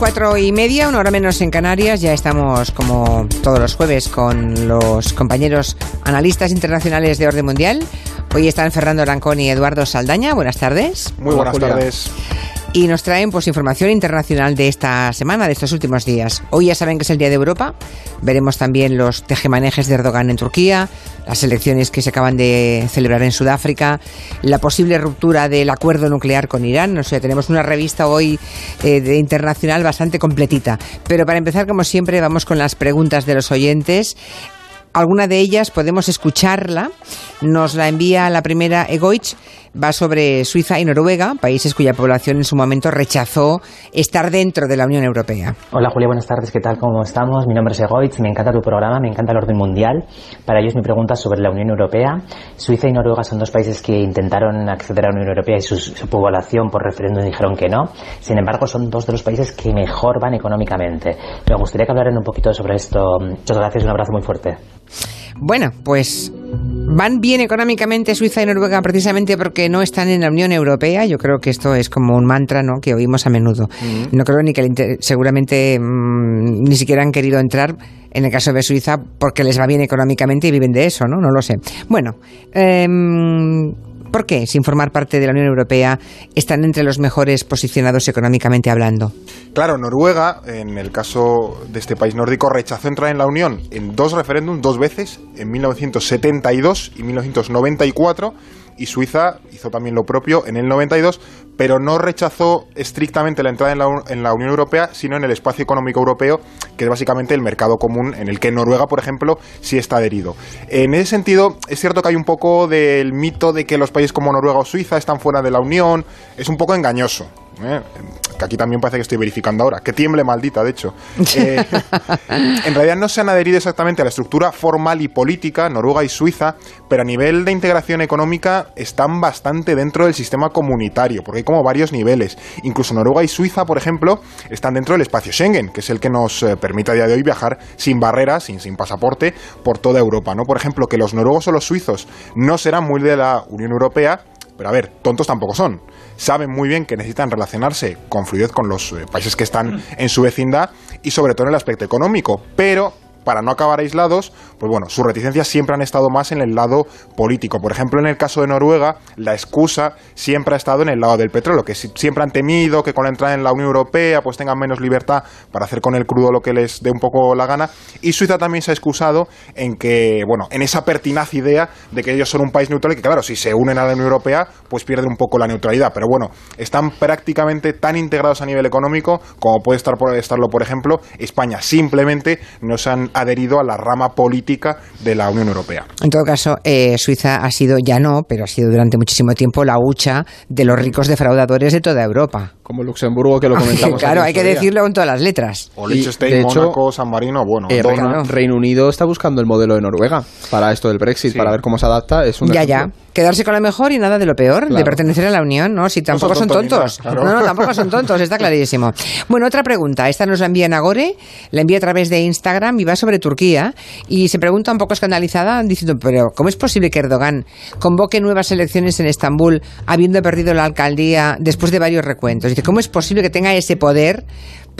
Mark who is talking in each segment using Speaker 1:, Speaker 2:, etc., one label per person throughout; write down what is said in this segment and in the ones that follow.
Speaker 1: cuatro y media, una hora menos en Canarias. Ya estamos, como todos los jueves, con los compañeros analistas internacionales de orden mundial. Hoy están Fernando Lancón y Eduardo Saldaña. Buenas tardes.
Speaker 2: Muy buenas tardes
Speaker 1: y nos traen pues información internacional de esta semana, de estos últimos días. Hoy ya saben que es el Día de Europa. Veremos también los tejemanejes de Erdogan en Turquía, las elecciones que se acaban de celebrar en Sudáfrica, la posible ruptura del acuerdo nuclear con Irán. No sé, tenemos una revista hoy eh, de internacional bastante completita. Pero para empezar, como siempre, vamos con las preguntas de los oyentes alguna de ellas podemos escucharla. Nos la envía la primera Egoich. Va sobre Suiza y Noruega, países cuya población en su momento rechazó estar dentro de la Unión Europea.
Speaker 3: Hola Julia, buenas tardes. ¿Qué tal? ¿Cómo estamos? Mi nombre es Egoich. Me encanta tu programa, me encanta el orden mundial. Para ellos mi pregunta es sobre la Unión Europea. Suiza y Noruega son dos países que intentaron acceder a la Unión Europea y su, su población por referéndum dijeron que no. Sin embargo, son dos de los países que mejor van económicamente. Me gustaría que hablaran un poquito sobre esto. Muchas gracias un abrazo muy fuerte.
Speaker 1: Bueno, pues van bien económicamente Suiza y Noruega precisamente porque no están en la Unión Europea. Yo creo que esto es como un mantra ¿no? que oímos a menudo. No creo ni que seguramente mm, ni siquiera han querido entrar en el caso de Suiza porque les va bien económicamente y viven de eso, ¿no? No lo sé. Bueno, eh, ¿Por qué, sin formar parte de la Unión Europea, están entre los mejores posicionados económicamente hablando?
Speaker 2: Claro, Noruega, en el caso de este país nórdico, rechazó entrar en la Unión en dos referéndums, dos veces, en 1972 y 1994 y Suiza hizo también lo propio en el 92, pero no rechazó estrictamente la entrada en la, en la, Unión Europea, sino en el espacio económico europeo, que es básicamente el mercado común en el que Noruega, por ejemplo, sí está adherido. En ese sentido, es cierto que hay un poco del mito de que los países como Noruega o Suiza están fuera de la Unión, es un poco engañoso. ¿Eh? que aquí también parece que estoy verificando ahora, que tiemble maldita, de hecho. Eh, en realidad no se han adherido exactamente a la estructura formal y política, Noruega y Suiza, pero a nivel de integración económica están bastante dentro del sistema comunitario, porque hay como varios niveles. Incluso Noruega y Suiza, por ejemplo, están dentro del espacio Schengen, que es el que nos eh, permite a día de hoy viajar sin barreras, sin, sin pasaporte, por toda Europa. ¿no? Por ejemplo, que los noruegos o los suizos no serán muy de la Unión Europea, pero a ver, tontos tampoco son. Saben muy bien que necesitan relacionarse con fluidez con los eh, países que están en su vecindad y sobre todo en el aspecto económico, pero para no acabar aislados, pues bueno, sus reticencias siempre han estado más en el lado político. Por ejemplo, en el caso de Noruega, la excusa siempre ha estado en el lado del petróleo, que siempre han temido que con la entrada en la Unión Europea pues tengan menos libertad para hacer con el crudo lo que les dé un poco la gana. Y Suiza también se ha excusado en que, bueno, en esa pertinaz idea de que ellos son un país neutral y que, claro, si se unen a la Unión Europea, pues pierden un poco la neutralidad. Pero bueno, están prácticamente tan integrados a nivel económico como puede estar por, estarlo, por ejemplo, España. Simplemente no se han adherido a la rama política de la Unión Europea.
Speaker 1: En todo caso, eh, Suiza ha sido, ya no, pero ha sido durante muchísimo tiempo la hucha de los ricos defraudadores de toda Europa.
Speaker 4: Como Luxemburgo, que lo comentamos.
Speaker 1: claro, hay que decirlo con todas las letras.
Speaker 2: O Liechtenstein, Mónaco, San Marino, bueno.
Speaker 4: Eh, Reino, Unido está buscando el modelo de Noruega para esto del Brexit, para ver cómo se adapta. Es un
Speaker 1: ya, ya. Quedarse con lo mejor y nada de lo peor, de pertenecer a la Unión, ¿no? Si tampoco son, tontos. No, no, tampoco son tontos, está clarísimo. Bueno, otra pregunta. Esta nos la envía Nagore, la envía a través de Instagram y va sobre Turquía. Y se pregunta un poco escandalizada, diciendo, pero ¿cómo es posible que Erdogan convoque nuevas elecciones en Estambul habiendo perdido la alcaldía después de varios recuentos? Dice, ¿cómo es posible que tenga ese poder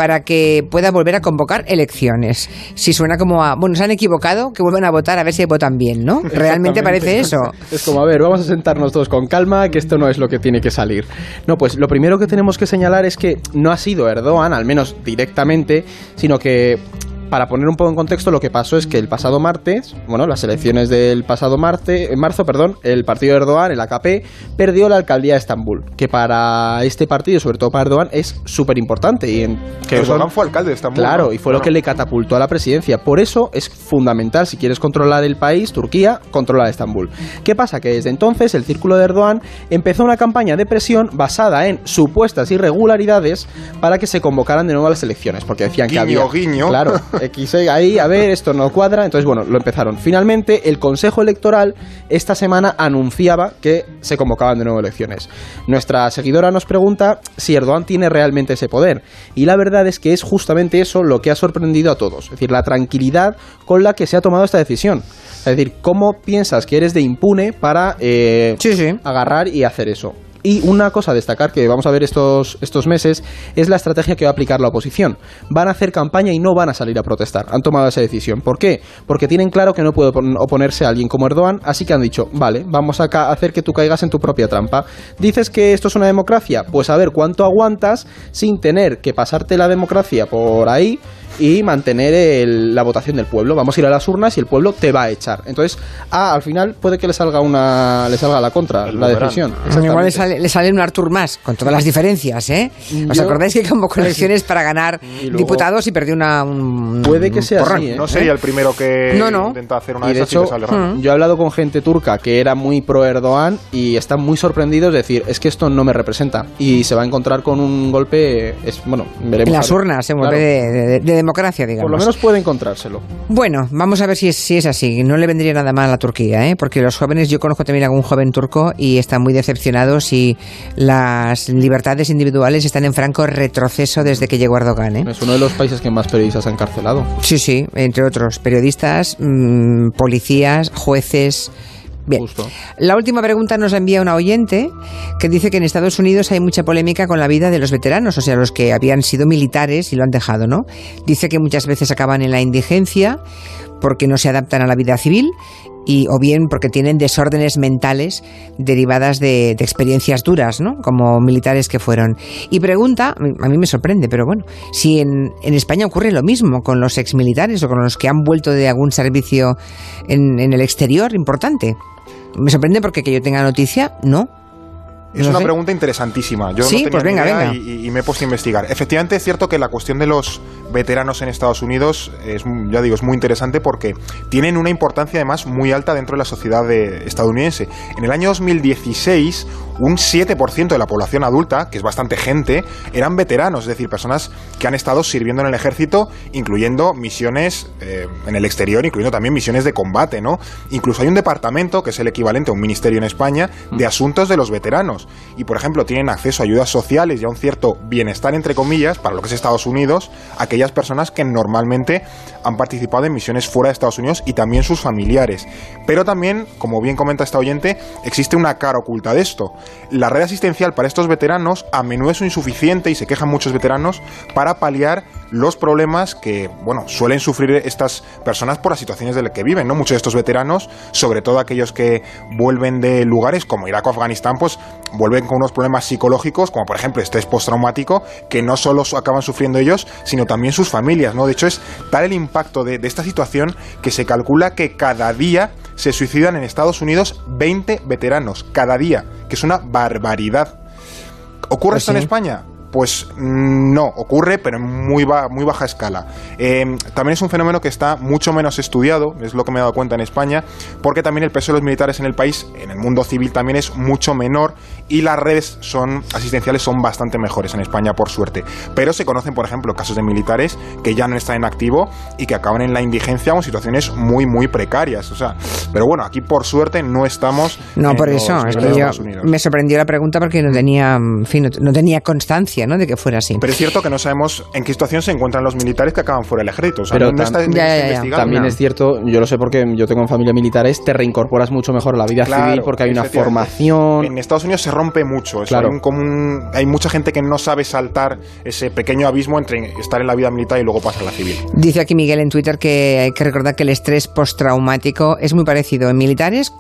Speaker 1: para que pueda volver a convocar elecciones. Si suena como a, bueno, se han equivocado, que vuelvan a votar a ver si votan bien, ¿no? Realmente parece eso.
Speaker 4: Es como, a ver, vamos a sentarnos todos con calma, que esto no es lo que tiene que salir. No, pues lo primero que tenemos que señalar es que no ha sido Erdogan, al menos directamente, sino que para poner un poco en contexto, lo que pasó es que el pasado martes, bueno, las elecciones del pasado martes, en marzo, perdón, el partido de Erdogan, el AKP, perdió la alcaldía de Estambul, que para este partido, sobre todo para Erdogan, es súper importante. Y en,
Speaker 2: que Erdogan fue alcalde de Estambul.
Speaker 4: Claro, y fue lo que le catapultó a la presidencia. Por eso es fundamental, si quieres controlar el país, Turquía, controla Estambul. ¿Qué pasa? Que desde entonces el círculo de Erdogan empezó una campaña de presión basada en supuestas irregularidades para que se convocaran de nuevo a las elecciones, porque decían que había...
Speaker 2: Guiño.
Speaker 4: Claro, X, ahí, a ver, esto no cuadra. Entonces, bueno, lo empezaron. Finalmente, el Consejo Electoral esta semana anunciaba que se convocaban de nuevo elecciones. Nuestra seguidora nos pregunta si Erdogan tiene realmente ese poder. Y la verdad es que es justamente eso lo que ha sorprendido a todos. Es decir, la tranquilidad con la que se ha tomado esta decisión. Es decir, ¿cómo piensas que eres de impune para eh, agarrar y hacer eso? Y una cosa a destacar que vamos a ver estos, estos meses es la estrategia que va a aplicar la oposición. Van a hacer campaña y no van a salir a protestar. Han tomado esa decisión. ¿Por qué? Porque tienen claro que no puede oponerse a alguien como Erdogan, así que han dicho, vale, vamos a hacer que tú caigas en tu propia trampa. ¿Dices que esto es una democracia? Pues a ver cuánto aguantas sin tener que pasarte la democracia por ahí y mantener la votación del pueblo. Vamos a ir a las urnas y el pueblo te va a echar. Entonces, ah, al final puede que le salga una le salga la contra, la decisión.
Speaker 1: Igual le sale, le sale, un Artur más, con todas las diferencias, ¿eh? ¿Os acordáis que como elecciones para ganar diputados y perdió una un,
Speaker 4: Puede que sea así, ¿eh?
Speaker 2: No sería el primero que intenta hacer una
Speaker 4: y de, hecho, Yo he hablado con gente turca que era muy pro Erdogan y están muy sorprendidos de decir, es que esto no me representa y se va a encontrar con un golpe es bueno, veremos.
Speaker 1: En las urnas, se mueve de, de democracia, digamos.
Speaker 4: Por lo menos puede encontrárselo.
Speaker 1: Bueno, vamos a ver si es, si es así. No le vendría nada mal a Turquía, ¿eh? porque los jóvenes, yo conozco también a algún joven turco y están muy decepcionados y las libertades individuales están en franco retroceso desde que llegó Erdogan. ¿eh?
Speaker 4: Es uno de los países que más periodistas han encarcelado.
Speaker 1: Sí, sí, entre otros, periodistas, mm, policías, jueces. Bien. La última pregunta nos la envía una oyente que dice que en Estados Unidos hay mucha polémica con la vida de los veteranos, o sea, los que habían sido militares y lo han dejado, ¿no? Dice que muchas veces acaban en la indigencia porque no se adaptan a la vida civil y o bien porque tienen desórdenes mentales derivadas de, experiencias duras, ¿no? Como militares que fueron. Y pregunta, a mí me sorprende, pero bueno, si en, en España ocurre lo mismo con los exmilitares o con los que han vuelto de algún servicio en, en el exterior importante. Me sorprende porque que yo tenga noticia, no.
Speaker 2: Es una pregunta interesantísima. Yo
Speaker 1: sí,
Speaker 2: no
Speaker 1: pues venga, venga.
Speaker 2: Y, me he puesto a investigar. Efectivamente es cierto que la cuestión de los veteranos en Estados Unidos es, ya digo, es muy interesante porque tienen una importancia además muy alta dentro de la sociedad estadounidense. En el año 2016, un 7% de la población adulta, que es bastante gente, eran veteranos, es decir, personas que han estado sirviendo en el ejército, incluyendo misiones eh, en el exterior, incluyendo también misiones de combate, ¿no? Incluso hay un departamento, que es el equivalente a un ministerio en España, de asuntos de los veteranos y, por ejemplo, tienen acceso a ayudas sociales y a un cierto bienestar, entre comillas, para lo que es Estados Unidos, personas que normalmente han participado en misiones fuera de Estados Unidos y también sus familiares. Pero también, como bien comenta esta oyente, existe una cara oculta de esto. La red asistencial para estos veteranos a menudo es insuficiente y se quejan muchos veteranos para paliar los problemas que, bueno, suelen sufrir estas personas por las situaciones de las que viven, ¿no? Muchos de estos veteranos, sobre todo aquellos que vuelven de lugares como Irak o Afganistán, pues vuelven con unos problemas psicológicos, como por ejemplo estrés postraumático, que no solo acaban sufriendo ellos, sino también sus familias, ¿no? De hecho, es tal el impacto de, esta situación que se calcula que cada día se suicidan en Estados Unidos 20 veteranos, cada día, que es una barbaridad. ¿Ocurre pues esto en España? Pues mm, no, ocurre, pero en muy, muy baja escala. Eh, también es un fenómeno que está mucho menos estudiado, es lo que me he dado cuenta en España, porque también el peso de los militares en el país, en el mundo civil también es mucho menor y las redes son asistenciales son bastante mejores en España, por suerte. Pero se conocen, por ejemplo, casos de militares que ya no están en activo y que acaban en la indigencia o en situaciones muy, muy precarias. O sea, pero bueno, aquí por suerte no estamos.
Speaker 1: No, por eso, es que yo me sorprendió la pregunta porque no tenía, en fin, no tenía constancia de que fuera así.
Speaker 2: Pero es cierto que no sabemos en qué situación se encuentran los militares que acaban fuera del ejército.
Speaker 4: Pero también es cierto, yo lo sé porque yo tengo en familia militares, te reincorporas mucho mejor a la vida civil porque hay una formación.
Speaker 2: En Estados Unidos se rompe mucho. Claro. Hay, común, hay mucha gente que no sabe saltar ese pequeño abismo entre estar en la vida militar y luego pasar a la civil.
Speaker 1: Dice aquí Miguel en Twitter que hay que recordar que el estrés postraumático es muy parecido en militares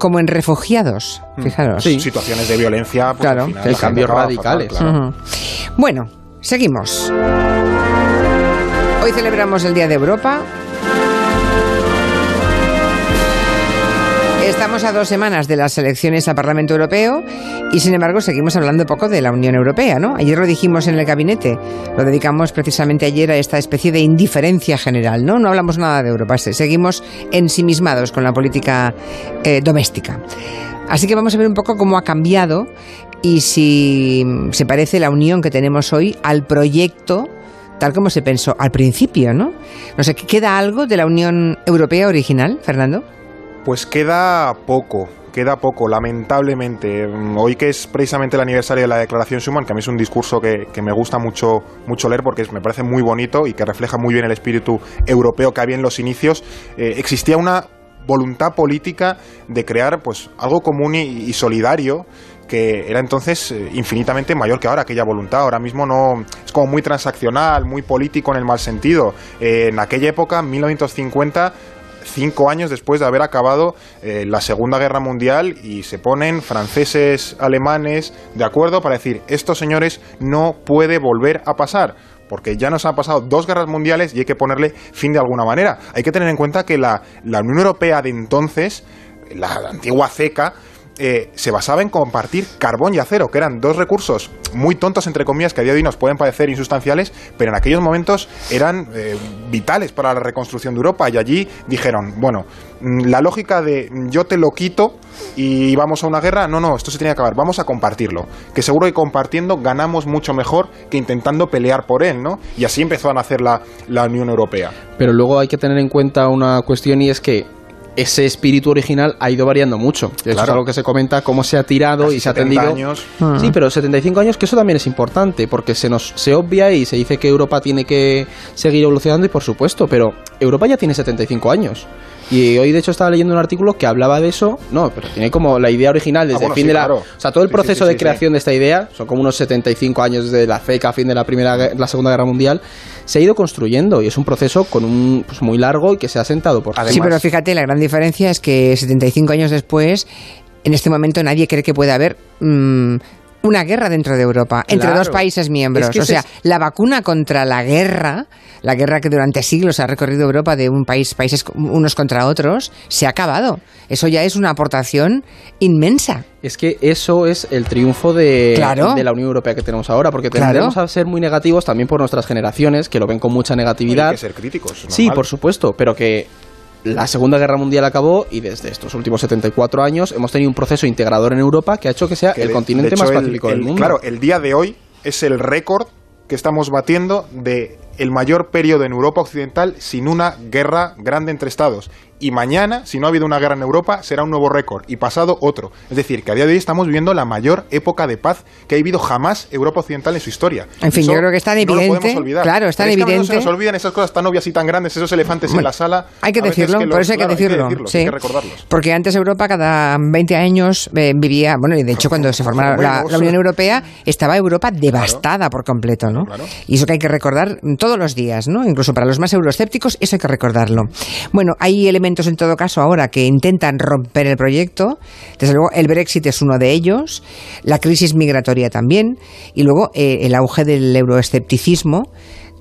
Speaker 1: como en refugiados, mm. fijaros.
Speaker 2: Sí. Situaciones de violencia,
Speaker 1: pues, claro,
Speaker 4: el cambios radicales.
Speaker 1: Bueno, seguimos. Hoy celebramos el Día de Europa. Estamos a dos semanas de las elecciones al Parlamento Europeo y sin embargo seguimos hablando poco de la Unión Europea, ¿no? Ayer lo dijimos en el gabinete, lo dedicamos precisamente ayer a esta especie de indiferencia general, ¿no? No hablamos nada de Europa, seguimos ensimismados con la política eh, doméstica. Así que vamos a ver un poco cómo ha cambiado y si se parece la unión que tenemos hoy al proyecto tal como se pensó al principio, ¿no? No sé, ¿queda algo de la Unión Europea original, Fernando?
Speaker 2: Pues queda poco, queda poco, lamentablemente. Hoy que es precisamente el aniversario de la Declaración Schuman, que a mí es un discurso que, me gusta mucho, mucho leer porque me parece muy bonito y que refleja muy bien el espíritu europeo que había en los inicios, eh, existía una voluntad política de crear pues algo común y, solidario que era entonces eh, infinitamente mayor que ahora aquella voluntad. Ahora mismo no es como muy transaccional, muy político en el mal sentido. en aquella época, 1950 cinco años después de haber acabado eh, la Segunda Guerra Mundial y se ponen franceses, alemanes de acuerdo para decir, esto señores no puede volver a pasar porque ya nos han pasado dos guerras mundiales y hay que ponerle fin de alguna manera. Hay que tener en cuenta que la, la Unión Europea de entonces, la antigua CECA, eh, se basaba en compartir carbón y acero, que eran dos recursos muy tontos, entre comillas, que a día de hoy nos pueden parecer insustanciales, pero en aquellos momentos eran eh, vitales para la reconstrucción de Europa. Y allí dijeron, bueno, mm, la lógica de yo te lo quito y vamos a una guerra, no, no, esto se tiene que acabar, vamos a compartirlo. Que seguro que compartiendo ganamos mucho mejor que intentando pelear por él, ¿no? Y así empezó a nacer la, la Unión Europea.
Speaker 4: Pero luego hay que tener en cuenta una cuestión y es que ese espíritu original ha ido variando mucho. Eso es algo que se comenta, cómo se ha tirado y se ha tendido.
Speaker 2: años.
Speaker 4: Sí, pero 75 años, que eso también es importante, porque se nos se obvia y se dice que Europa tiene que seguir evolucionando, y por supuesto, pero Europa ya tiene 75 años. Y hoy, de hecho, estaba leyendo un artículo que hablaba de eso. No, pero tiene como la idea original desde ah, el fin de la. O sea, todo el proceso de creación de esta idea, son como unos 75 años desde la FECA, fin de la, primera, la Segunda Guerra Mundial, se ha ido construyendo y es un proceso con un pues, muy largo y que se ha sentado por.
Speaker 1: sí, pero fíjate, la gran diferencia es que 75 años después, en este momento nadie cree que pueda haber. Mm, una guerra dentro de Europa, entre dos países miembros. o sea, la vacuna contra la guerra, la guerra que durante siglos ha recorrido Europa de un país, países unos contra otros, se ha acabado. Eso ya es una aportación inmensa.
Speaker 4: Es que eso es el triunfo de, de la Unión Europea que tenemos ahora, porque tendremos a ser muy negativos también por nuestras generaciones, que lo ven con mucha negatividad.
Speaker 2: Hay que ser críticos.
Speaker 4: Sí, por supuesto, pero que la Segunda Guerra Mundial acabó y desde estos últimos 74 años hemos tenido un proceso integrador en Europa que ha hecho que sea el continente más pacífico del mundo.
Speaker 2: Claro, el día de hoy es el récord que estamos batiendo de el mayor periodo en Europa Occidental sin una guerra grande entre Estados y mañana, si no ha habido una guerra en Europa, será un nuevo récord y pasado otro. Es decir, que a día de hoy estamos viviendo la mayor época de paz que ha vivido jamás Europa Occidental en su historia.
Speaker 1: En fin, yo creo que está tan evidente. Claro, está evidente. no
Speaker 2: se nos olvidan esas cosas tan obvias y tan grandes, esos elefantes en la sala.
Speaker 1: Hay que decirlo, por eso hay que decirlo. Hay que recordarlos. Porque antes Europa cada 20 años eh, vivía, bueno, y de hecho cuando se formó la, Unión Europea, estaba Europa devastada por completo, ¿no? Y eso que hay que recordar todos los días, ¿no? Incluso para los más euroescépticos, eso hay que recordarlo. Bueno, hay elementos en todo caso ahora que intentan romper el proyecto. Desde luego el Brexit es uno de ellos, la crisis migratoria también y luego eh, el auge del euroescepticismo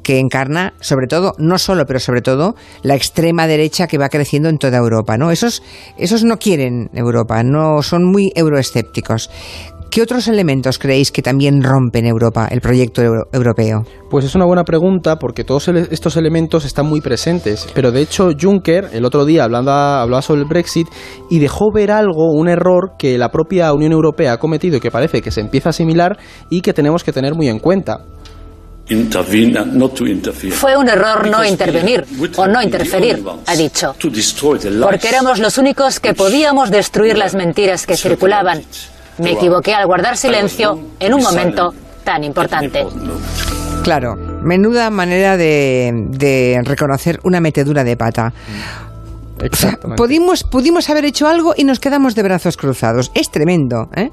Speaker 1: que encarna sobre todo, no solo, pero sobre todo, la extrema derecha que va creciendo en toda Europa, ¿no? Esos, esos no quieren Europa, no son muy euroescépticos. ¿Qué otros elementos creéis que también rompen Europa, el proyecto europeo?
Speaker 4: Pues es una buena pregunta porque todos estos elementos están muy presentes. Pero de hecho Juncker el otro día hablando, hablaba sobre el Brexit y dejó ver algo, un error que la propia Unión Europea ha cometido y que parece que se empieza a asimilar y que tenemos que tener muy en cuenta.
Speaker 5: Fue un error no intervenir o no interferir, ha dicho, porque éramos los únicos que podíamos destruir las mentiras que circulaban me equivoqué al guardar silencio en un momento tan importante.
Speaker 1: Claro, menuda manera de, de reconocer una metedura de pata. Pudimos, pudimos haber hecho algo y nos quedamos de brazos cruzados. Es tremendo. ¿eh?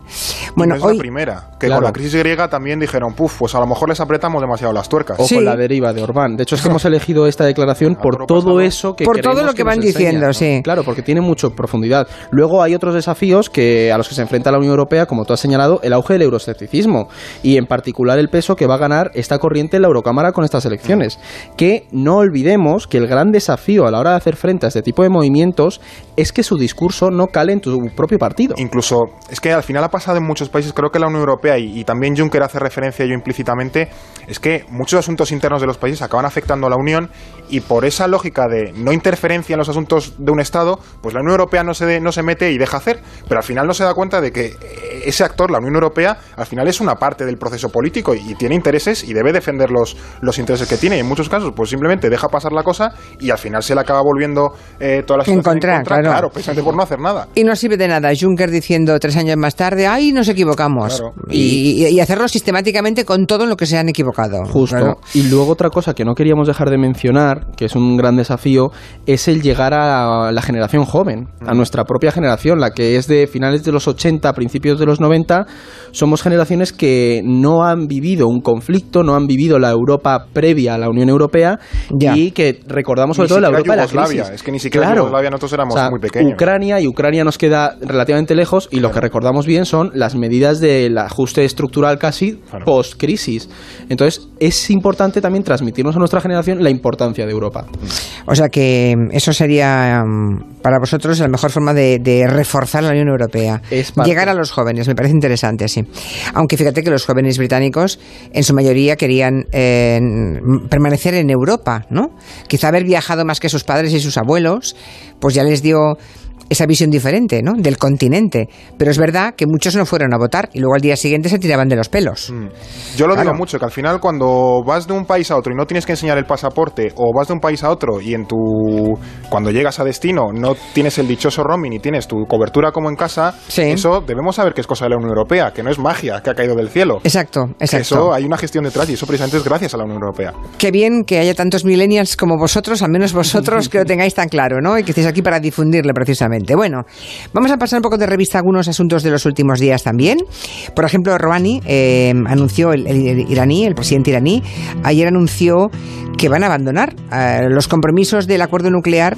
Speaker 2: Bueno, es la primera. Que con la crisis griega también dijeron, puf, pues a lo mejor les apretamos demasiado las tuercas.
Speaker 4: O con la deriva de Orbán. De hecho, es que hemos elegido esta declaración por todo eso que
Speaker 1: Por todo lo que, van diciendo, sí.
Speaker 4: Claro, porque tiene mucha profundidad. Luego hay otros desafíos que a los que se enfrenta la Unión Europea, como tú has señalado, el auge del euroscepticismo y en particular el peso que va a ganar esta corriente en la Eurocámara con estas elecciones. Que no olvidemos que el gran desafío a la hora de hacer frente a este tipo de movimientos es que su discurso no cale en tu propio partido.
Speaker 2: Incluso, es que al final ha pasado en muchos países, creo que la Unión Europea y, también Juncker hace referencia a ello implícitamente, es que muchos asuntos internos de los países acaban afectando a la Unión y por esa lógica de no interferencia en los asuntos de un Estado, pues la Unión Europea no se, no se mete y deja hacer, pero al final no se da cuenta de que ese actor, la Unión Europea, al final es una parte del proceso político y, tiene intereses y debe defender los, los intereses que tiene y en muchos casos pues simplemente deja pasar la cosa y al final se le acaba volviendo eh, toda la
Speaker 1: situación encontrar,
Speaker 2: claro. precisamente por no hacer nada.
Speaker 1: Y no sirve de nada Juncker diciendo tres años más tarde, ay, nos equivocamos. Y, hacerlo sistemáticamente con todo lo que se han equivocado.
Speaker 4: Justo. Y luego otra cosa que no queríamos dejar de mencionar, que es un gran desafío, es el llegar a la generación joven, a mm. nuestra propia generación, la que es de finales de los 80, principios de los 90. Somos generaciones que no han vivido un conflicto, no han vivido la Europa previa a la Unión Europea y que recordamos sobre todo la Europa de la crisis.
Speaker 2: Es que ni siquiera claro. Yugoslavia nosotros éramos muy pequeños.
Speaker 4: Ucrania y Ucrania nos queda relativamente lejos y lo que recordamos bien son las medidas del ajuste estructural casi post-crisis. Entonces es importante también transmitirnos a nuestra generación la importancia de Europa.
Speaker 1: O sea que eso sería mm, para vosotros la mejor forma de, reforzar la Unión Europea. Llegar a los jóvenes, me parece interesante, sí. Aunque fíjate que los jóvenes británicos en su mayoría querían eh, permanecer en Europa, ¿no? Quizá haber viajado más que sus padres y sus abuelos, pues ya les dio esa visión diferente ¿no? del continente. Pero es verdad que muchos no fueron a votar y luego al día siguiente se tiraban de los pelos. Mm.
Speaker 2: Yo lo digo mucho, que al final cuando vas de un país a otro y no tienes que enseñar el pasaporte, o vas de un país a otro y en tu cuando llegas a destino no tienes el dichoso roaming y tienes tu cobertura como en casa, eso debemos saber que es cosa de la Unión Europea, que no es magia que ha caído del cielo.
Speaker 1: Exacto, exacto.
Speaker 2: Eso hay una gestión detrás y eso precisamente es gracias a la Unión Europea.
Speaker 1: Qué bien que haya tantos millennials como vosotros, al menos vosotros que lo tengáis tan claro, ¿no? Y que estéis aquí para difundirle precisamente. Bueno, vamos a pasar un poco de revista algunos asuntos de los últimos días también. Por ejemplo, Rouhani eh, anunció, el, iraní, el presidente iraní, ayer anunció que van a abandonar eh, los compromisos del acuerdo nuclear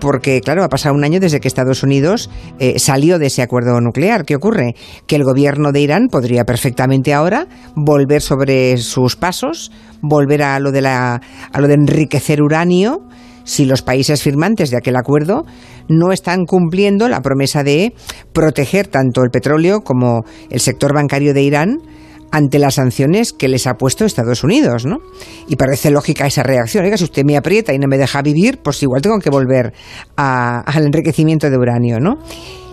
Speaker 1: porque, claro, ha pasado un año desde que Estados Unidos eh, salió de ese acuerdo nuclear. ¿Qué ocurre? Que el gobierno de Irán podría perfectamente ahora volver sobre sus pasos, volver a lo de, la, a lo de enriquecer uranio si los países firmantes de aquel acuerdo no están cumpliendo la promesa de proteger tanto el petróleo como el sector bancario de Irán ante las sanciones que les ha puesto Estados Unidos, ¿no? Y parece lógica esa reacción. Oiga, si usted me aprieta y no me deja vivir, pues igual tengo que volver al enriquecimiento de uranio, ¿no?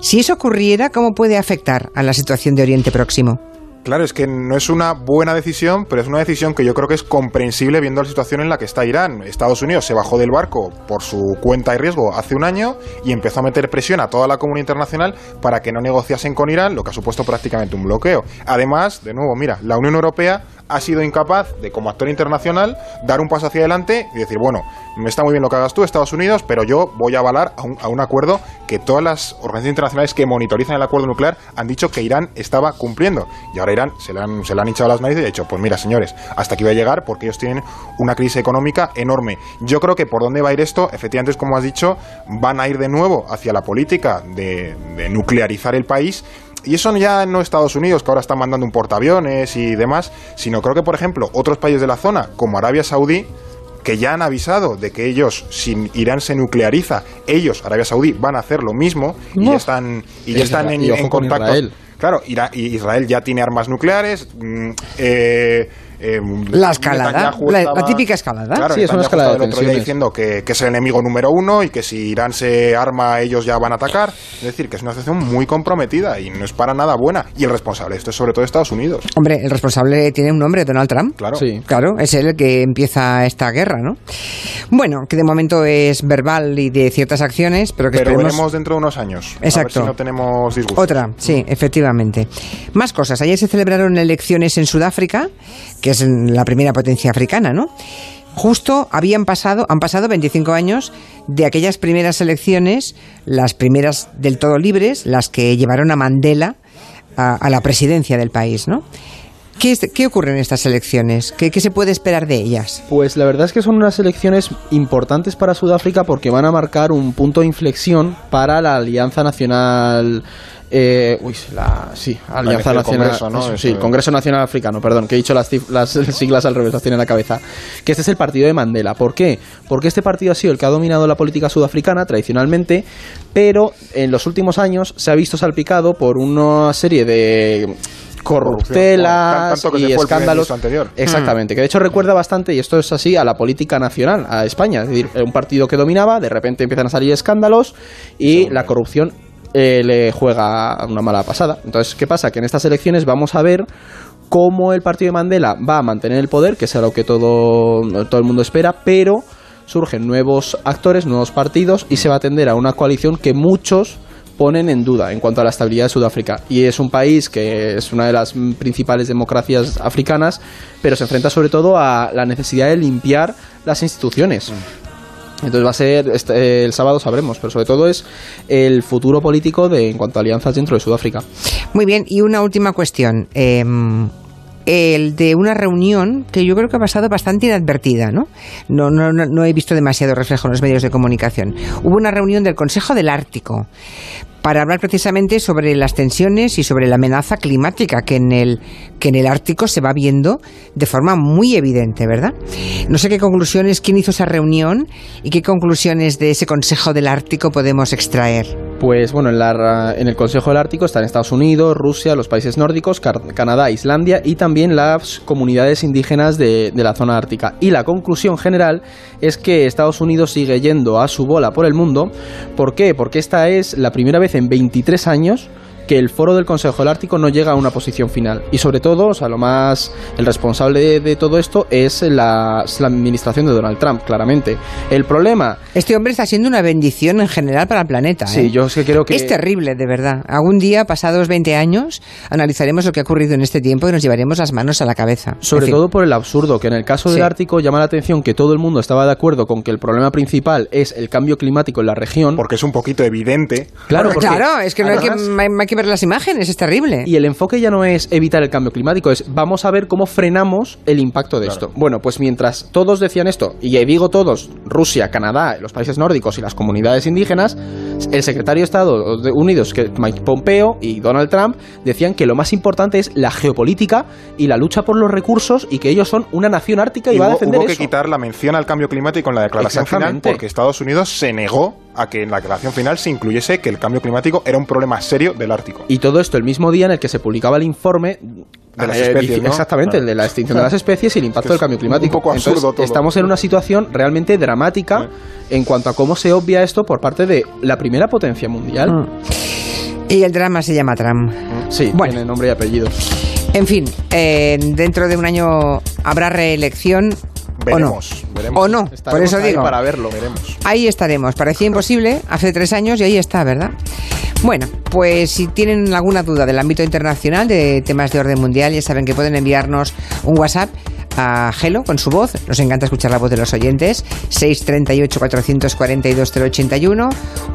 Speaker 1: Si eso ocurriera, ¿cómo puede afectar a la situación de Oriente Próximo?
Speaker 2: Claro, es que no es una buena decisión, pero es una decisión que yo creo que es comprensible viendo la situación en la que está Irán. Estados Unidos se bajó del barco por su cuenta y riesgo hace un año y empezó a meter presión a toda la comunidad internacional para que no negociasen con Irán, lo que ha supuesto prácticamente un bloqueo. Además, de nuevo, mira, la Unión Europea ha sido incapaz de, como actor internacional, dar un paso hacia adelante y decir, bueno, me está muy bien lo que hagas tú, Estados Unidos, pero yo voy a avalar a un, acuerdo que todas las organizaciones internacionales que monitorizan el acuerdo nuclear han dicho que Irán estaba cumpliendo. Y ahora Irán se le han, se le han hinchado las narices y ha dicho, pues mira, señores, hasta aquí voy a llegar porque ellos tienen una crisis económica enorme. Yo creo que por dónde va a ir esto, efectivamente, es como has dicho, van a ir de nuevo hacia la política de nuclearizar el país y eso ya no Estados Unidos, que ahora están mandando un portaaviones y demás, sino creo que, por ejemplo, otros países de la zona, como Arabia Saudí, que ya han avisado de que ellos, si Irán se nucleariza, ellos, Arabia Saudí, van a hacer lo mismo y ya están, y ya están en, contacto. Claro, Israel ya tiene armas nucleares. Mm, eh,
Speaker 1: eh, la escalada, la, típica escalada.
Speaker 2: Claro, sí, es una escalada del otro día diciendo que, es el enemigo número uno y que si Irán se arma ellos ya van a atacar. Es decir, que es una situación muy comprometida y no es para nada buena. Y el responsable, esto es sobre todo Estados Unidos.
Speaker 1: Hombre, el responsable tiene un nombre, Donald Trump.
Speaker 2: Claro.
Speaker 1: Sí. Claro, es él el que empieza esta guerra, ¿no? Bueno, que de momento es verbal y de ciertas acciones, pero que
Speaker 2: pero veremos dentro de unos años.
Speaker 1: Exacto.
Speaker 2: A ver si no tenemos disgustos.
Speaker 1: Otra, sí, efectivamente. Más cosas. Ayer se celebraron elecciones en Sudáfrica que es la primera potencia africana, ¿no? Justo habían pasado, han pasado 25 años de aquellas primeras elecciones, las primeras del todo libres, las que llevaron a Mandela a, la presidencia del país, ¿no? ¿Qué, ocurre en estas elecciones? ¿Qué, ¿Qué, se puede esperar de ellas?
Speaker 4: Pues la verdad es que son unas elecciones importantes para Sudáfrica porque van a marcar un punto de inflexión para la Alianza Nacional eh, uy, la, sí, Alianza Nacional. Congreso, sí, Congreso Nacional Africano, perdón, que he dicho las, las, siglas al revés, las tiene en la cabeza. Que este es el partido de Mandela. ¿Por qué? Porque este partido ha sido el que ha dominado la política sudafricana tradicionalmente, pero en los últimos años se ha visto salpicado por una serie de corruptelas y escándalos.
Speaker 2: Anterior.
Speaker 4: Exactamente, que de hecho recuerda bastante, y esto es así, a la política nacional, a España. Es decir, un partido que dominaba, de repente empiezan a salir escándalos y la corrupción eh, le juega una mala pasada. Entonces, ¿qué pasa? Que en estas elecciones vamos a ver cómo el partido de Mandela va a mantener el poder, que es lo que todo, todo el mundo espera, pero surgen nuevos actores, nuevos partidos y se va a tender a una coalición que muchos ponen en duda en cuanto a la estabilidad de Sudáfrica. Y es un país que es una de las principales democracias africanas, pero se enfrenta sobre todo a la necesidad de limpiar las instituciones. Entonces va a ser, este, el sábado sabremos, pero sobre todo es el futuro político de, en cuanto a alianzas dentro de Sudáfrica.
Speaker 1: Muy bien, y una última cuestión. Em, el de una reunión que yo creo que ha pasado bastante inadvertida, ¿no? No, no, no he visto demasiado reflejo en los medios de comunicación. Hubo una reunión del Consejo del Ártico para hablar precisamente sobre las tensiones y sobre la amenaza climática que en el que en el Ártico se va viendo de forma muy evidente, ¿verdad? No sé qué conclusiones, quién hizo esa reunión y qué conclusiones de ese Consejo del Ártico podemos extraer.
Speaker 4: Pues bueno, en, la, en el Consejo del Ártico están Estados Unidos, Rusia, los países nórdicos, Canadá, Islandia y también las comunidades indígenas de, de la zona ártica. Y la conclusión general es que Estados Unidos sigue yendo a su bola por el mundo. ¿Por qué? Porque esta es la primera vez en 23 años que el foro del Consejo del Ártico no llega a una posición final. Y sobre todo, o sea, lo más. El responsable de, todo esto es la, administración de Donald Trump, claramente. El problema.
Speaker 1: Este hombre está siendo una bendición en general para el planeta.
Speaker 4: Sí,
Speaker 1: ¿eh?
Speaker 4: yo es que creo que.
Speaker 1: Es terrible, de verdad. Algún día, pasados 20 años, analizaremos lo que ha ocurrido en este tiempo y nos llevaremos las manos a la cabeza.
Speaker 4: Sobre todo por el absurdo, que en el caso del Ártico llama la atención que todo el mundo estaba de acuerdo con que el problema principal es el cambio climático en la región.
Speaker 2: Porque es un poquito evidente.
Speaker 1: Claro, claro es que no hay que ver las imágenes, es terrible.
Speaker 4: Y el enfoque ya no es evitar el cambio climático, es vamos a ver cómo frenamos el impacto de esto. Bueno, pues mientras todos decían esto, y digo todos, Rusia, Canadá, los países nórdicos y las comunidades indígenas, el secretario de Estados Unidos, que Mike Pompeo y Donald Trump, decían que lo más importante es la geopolítica y la lucha por los recursos y que ellos son una nación ártica y, va a defender
Speaker 2: hubo que quitar la mención al cambio climático en la declaración final porque Estados Unidos se negó a que en la declaración final se incluyese que el cambio climático era un problema serio del Ártico.
Speaker 4: Y todo esto el mismo día en el que se publicaba el informe
Speaker 2: de las especies,
Speaker 4: Exactamente, el de la extinción de las especies y el impacto del cambio climático.
Speaker 2: Un poco absurdo todo.
Speaker 4: Estamos en una situación realmente dramática en cuanto a cómo se obvia esto por parte de la primera potencia mundial. Mm.
Speaker 1: Y el drama se llama Trump.
Speaker 4: Sí, tiene nombre y apellido.
Speaker 1: En fin, eh, dentro de un año habrá reelección
Speaker 2: Veremos,
Speaker 1: o no. Veremos. O no, por eso digo.
Speaker 2: Para verlo, veremos.
Speaker 1: Ahí estaremos. Parecía imposible hace tres años y ahí está, ¿verdad? Bueno, pues si tienen alguna duda del ámbito internacional, de temas de orden mundial, ya saben que pueden enviarnos un WhatsApp a Gelo con su voz. Nos encanta escuchar la voz de los oyentes. 638-442-081.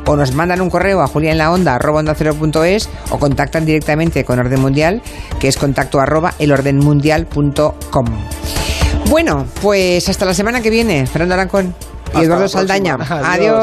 Speaker 1: O nos mandan un correo a julianlaonda.es o contactan directamente con Orden Mundial, que es contacto arroba elordenmundial.com. Bueno, pues hasta la semana que viene. Fernando Arancón y Eduardo Saldaña. Adiós.